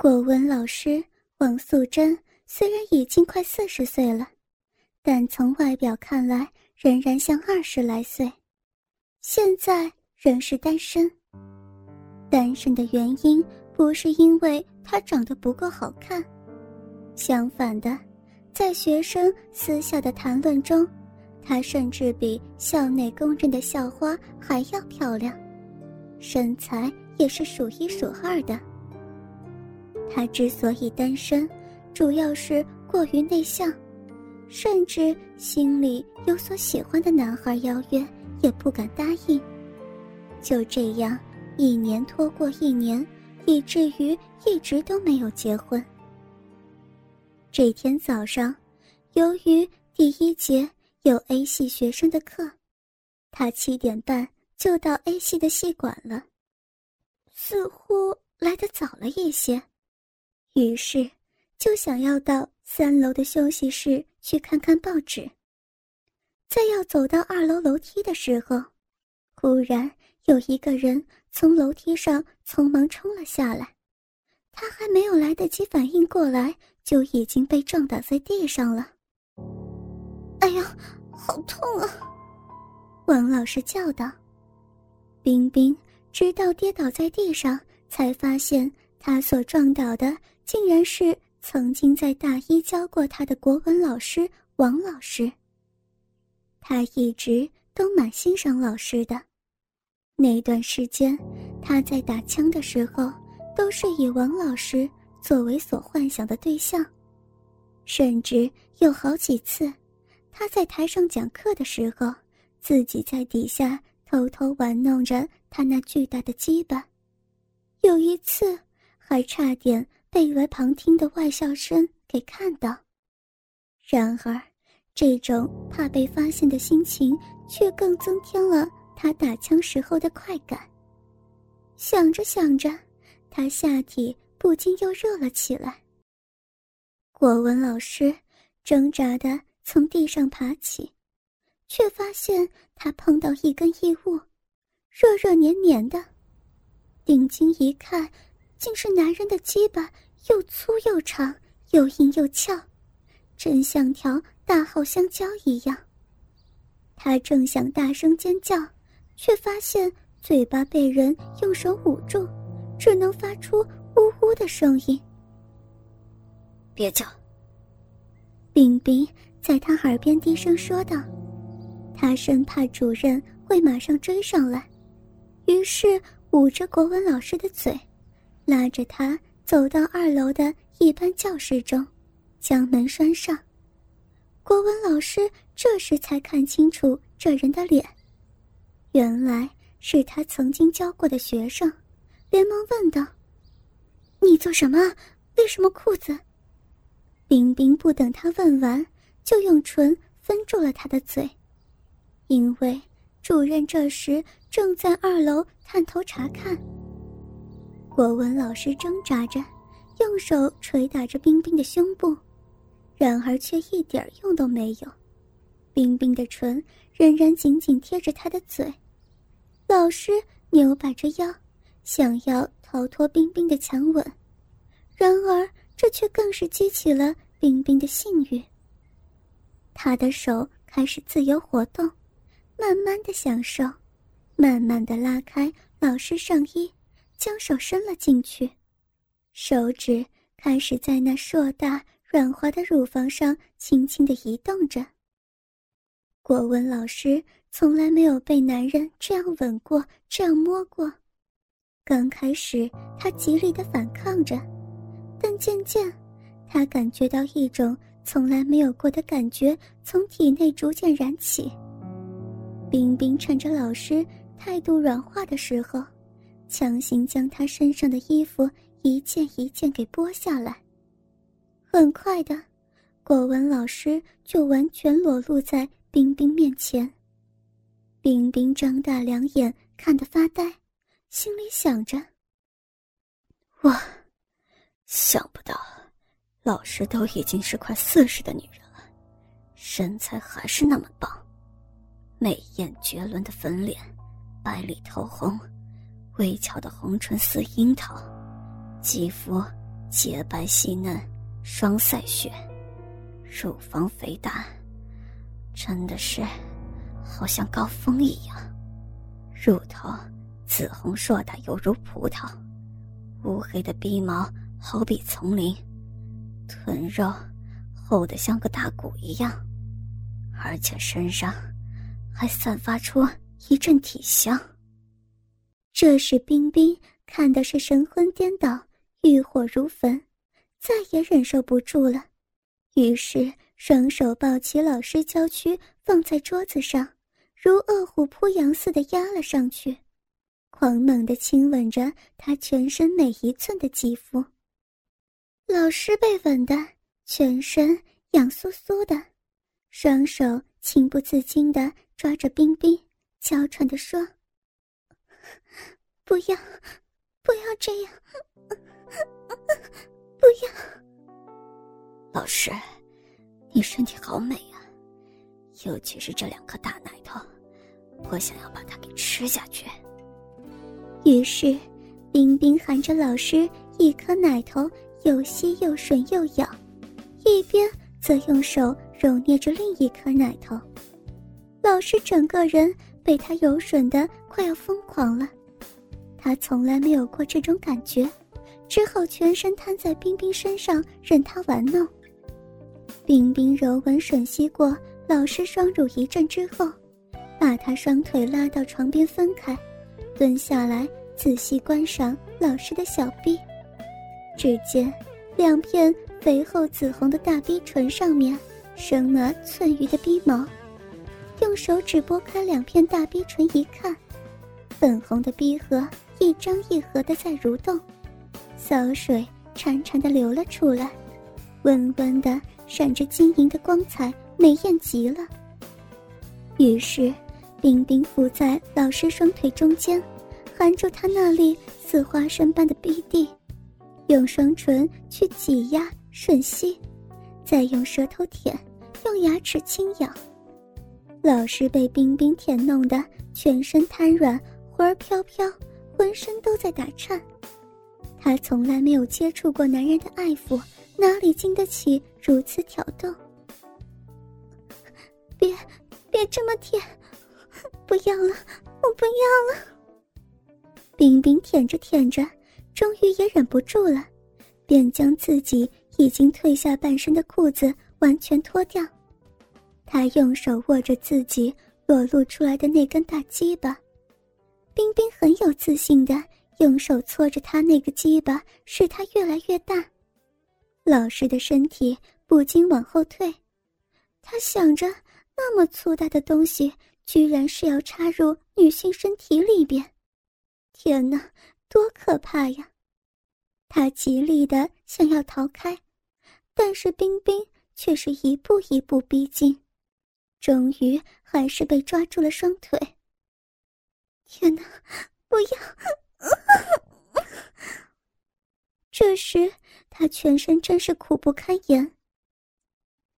国文老师王素贞虽然已经快四十岁了，但从外表看来仍然像二十来岁。现在仍是单身。单身的原因不是因为她长得不够好看，相反的，在学生私下的谈论中，她甚至比校内公认的校花还要漂亮，身材也是数一数二的。她之所以单身，主要是过于内向，甚至心里有所喜欢的男孩邀约也不敢答应。就这样，一年拖过一年，以至于一直都没有结婚。这天早上，由于第一节有 A 系学生的课，他七点半就到 A 系的系馆了，似乎来得早了一些。于是，就想要到三楼的休息室去看看报纸。在要走到二楼楼梯的时候，忽然有一个人从楼梯上匆忙冲了下来，他还没有来得及反应过来，就已经被撞倒在地上了。哎呀，好痛啊！王老师叫道。冰冰直到跌倒在地上，才发现他所撞倒的。竟然是曾经在大一教过他的国文老师王老师。他一直都蛮欣赏老师的，那段时间他在打枪的时候，都是以王老师作为所幻想的对象，甚至有好几次，他在台上讲课的时候，自己在底下偷偷玩弄着他那巨大的鸡巴，有一次还差点。被来旁听的外校生给看到，然而，这种怕被发现的心情却更增添了他打枪时候的快感。想着想着，他下体不禁又热了起来。国文老师挣扎的从地上爬起，却发现他碰到一根异物，热热黏黏的，定睛一看。竟是男人的鸡巴，又粗又长，又硬又翘，真像条大号香蕉一样。他正想大声尖叫，却发现嘴巴被人用手捂住，只能发出呜呜的声音。别叫！冰冰在他耳边低声说道，他生怕主任会马上追上来，于是捂着国文老师的嘴。拉着他走到二楼的一班教室中，将门拴上。国文老师这时才看清楚这人的脸，原来是他曾经教过的学生，连忙问道：“你做什么？为什么裤子？”冰冰不等他问完，就用唇封住了他的嘴，因为主任这时正在二楼探头查看。国文老师挣扎着，用手捶打着冰冰的胸部，然而却一点用都没有。冰冰的唇仍然紧紧贴着他的嘴。老师扭摆着腰，想要逃脱冰冰的强吻，然而这却更是激起了冰冰的性欲。他的手开始自由活动，慢慢的享受，慢慢的拉开老师上衣。将手伸了进去，手指开始在那硕大软滑的乳房上轻轻的移动着。国文老师从来没有被男人这样吻过，这样摸过。刚开始他极力的反抗着，但渐渐，他感觉到一种从来没有过的感觉从体内逐渐燃起。冰冰趁着老师态度软化的时候。强行将他身上的衣服一件一件给剥下来。很快的，国文老师就完全裸露在冰冰面前。冰冰张大两眼看得发呆，心里想着：“哇，想不到，老师都已经是快四十的女人了，身材还是那么棒，美艳绝伦的粉脸，白里透红。”微翘的红唇似樱桃，肌肤洁白细嫩，双腮雪，乳房肥大，真的是好像高峰一样。乳头紫红硕大，犹如葡萄；乌黑的鼻毛好比丛林，臀肉厚得像个大鼓一样，而且身上还散发出一阵体香。这时，冰冰看的是神魂颠倒。欲火如焚，再也忍受不住了，于是双手抱起老师娇躯，放在桌子上，如饿虎扑羊似的压了上去，狂猛地亲吻着他全身每一寸的肌肤。老师被吻的全身痒酥酥的，双手情不自禁地抓着冰冰，娇喘地说：“不要，不要这样。”不要，老师，你身体好美啊，尤其是这两颗大奶头，我想要把它给吃下去。于是，冰冰含着老师一颗奶头，又吸又吮又咬，一边则用手揉捏着另一颗奶头。老师整个人被他揉吮的快要疯狂了，他从来没有过这种感觉。只好全身瘫在冰冰身上，任他玩弄。冰冰柔吻吮吸过老师双乳一阵之后，把他双腿拉到床边分开，蹲下来仔细观赏老师的小臂。只见两片肥厚紫红的大逼唇上面生了寸余的逼毛，用手指拨开两片大逼唇一看，粉红的逼核一张一合的在蠕动。骚水潺潺的流了出来，温温的闪着晶莹的光彩，美艳极了。于是，冰冰伏在老师双腿中间，含住他那里似花生般的逼地，用双唇去挤压吮吸，再用舌头舔，用牙齿轻咬。老师被冰冰舔弄得全身瘫软，魂儿飘飘，浑身都在打颤。他从来没有接触过男人的爱抚，哪里经得起如此挑逗？别，别这么舔！不要了，我不要了。冰冰舔着舔着，终于也忍不住了，便将自己已经褪下半身的裤子完全脱掉。他用手握着自己裸露出来的那根大鸡巴，冰冰很有自信的。用手搓着他那个鸡巴，使他越来越大。老师的身体不禁往后退，他想着，那么粗大的东西，居然是要插入女性身体里边，天哪，多可怕呀！他极力的想要逃开，但是冰冰却是一步一步逼近，终于还是被抓住了双腿。天哪，不要！这时，他全身真是苦不堪言。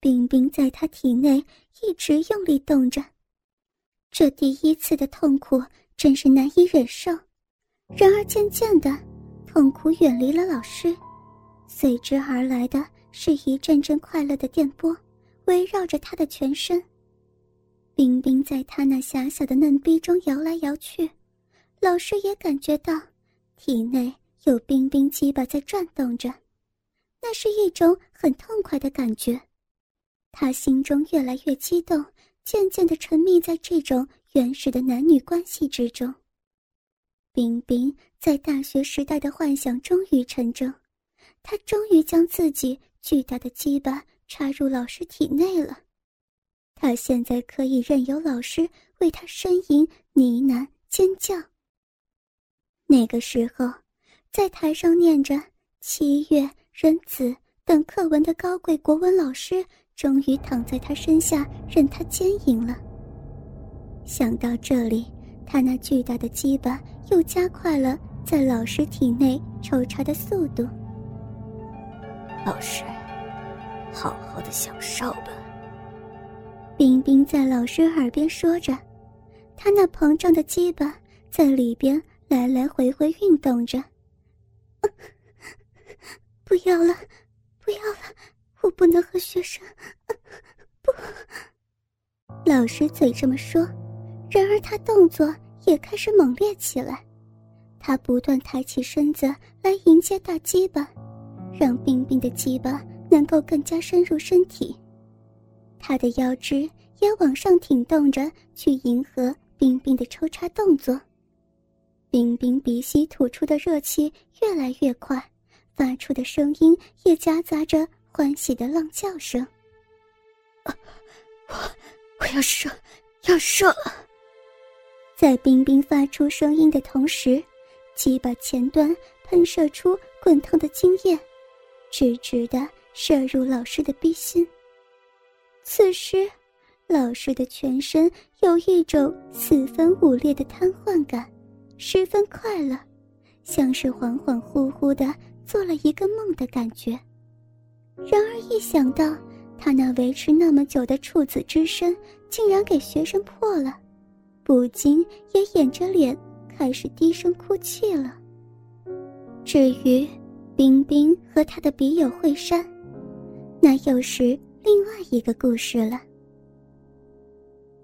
冰冰在他体内一直用力动着，这第一次的痛苦真是难以忍受。然而渐渐的，痛苦远离了老师，随之而来的是一阵阵快乐的电波，围绕着他的全身。冰冰在他那狭小的嫩逼中摇来摇去。老师也感觉到，体内有冰冰鸡巴在转动着，那是一种很痛快的感觉。他心中越来越激动，渐渐的沉迷在这种原始的男女关系之中。冰冰在大学时代的幻想终于成真，他终于将自己巨大的鸡巴插入老师体内了。他现在可以任由老师为他呻吟、呢喃、尖叫。那个时候，在台上念着七月仁子等课文的高贵国文老师，终于躺在他身下任他奸淫了。想到这里，他那巨大的鸡巴又加快了在老师体内抽插的速度。老师，好好的享受吧。冰冰在老师耳边说着，他那膨胀的鸡巴在里边。来来回回运动着，不不要了，不要了，我不能和学生。不，老师嘴这么说，然而他动作也开始猛烈起来。他不断抬起身子来迎接大鸡巴，让冰冰的鸡巴能够更加深入身体。他的腰肢也往上挺动着，去迎合冰冰的抽插动作。冰冰鼻息吐出的热气越来越快，发出的声音也夹杂着欢喜的浪叫声。我，我要射，要射！在冰冰发出声音的同时，鸡巴前端喷射出滚烫的精液，直直的射入老师的逼心。此时，老师的全身有一种四分五裂的瘫痪感，十分快乐，像是恍恍惚惚的做了一个梦的感觉。然而，一想到他那维持那么久的处子之身竟然给学生破了，不禁也掩着脸开始低声哭泣了。至于冰冰和他的笔友惠山，那又是。另外一个故事了。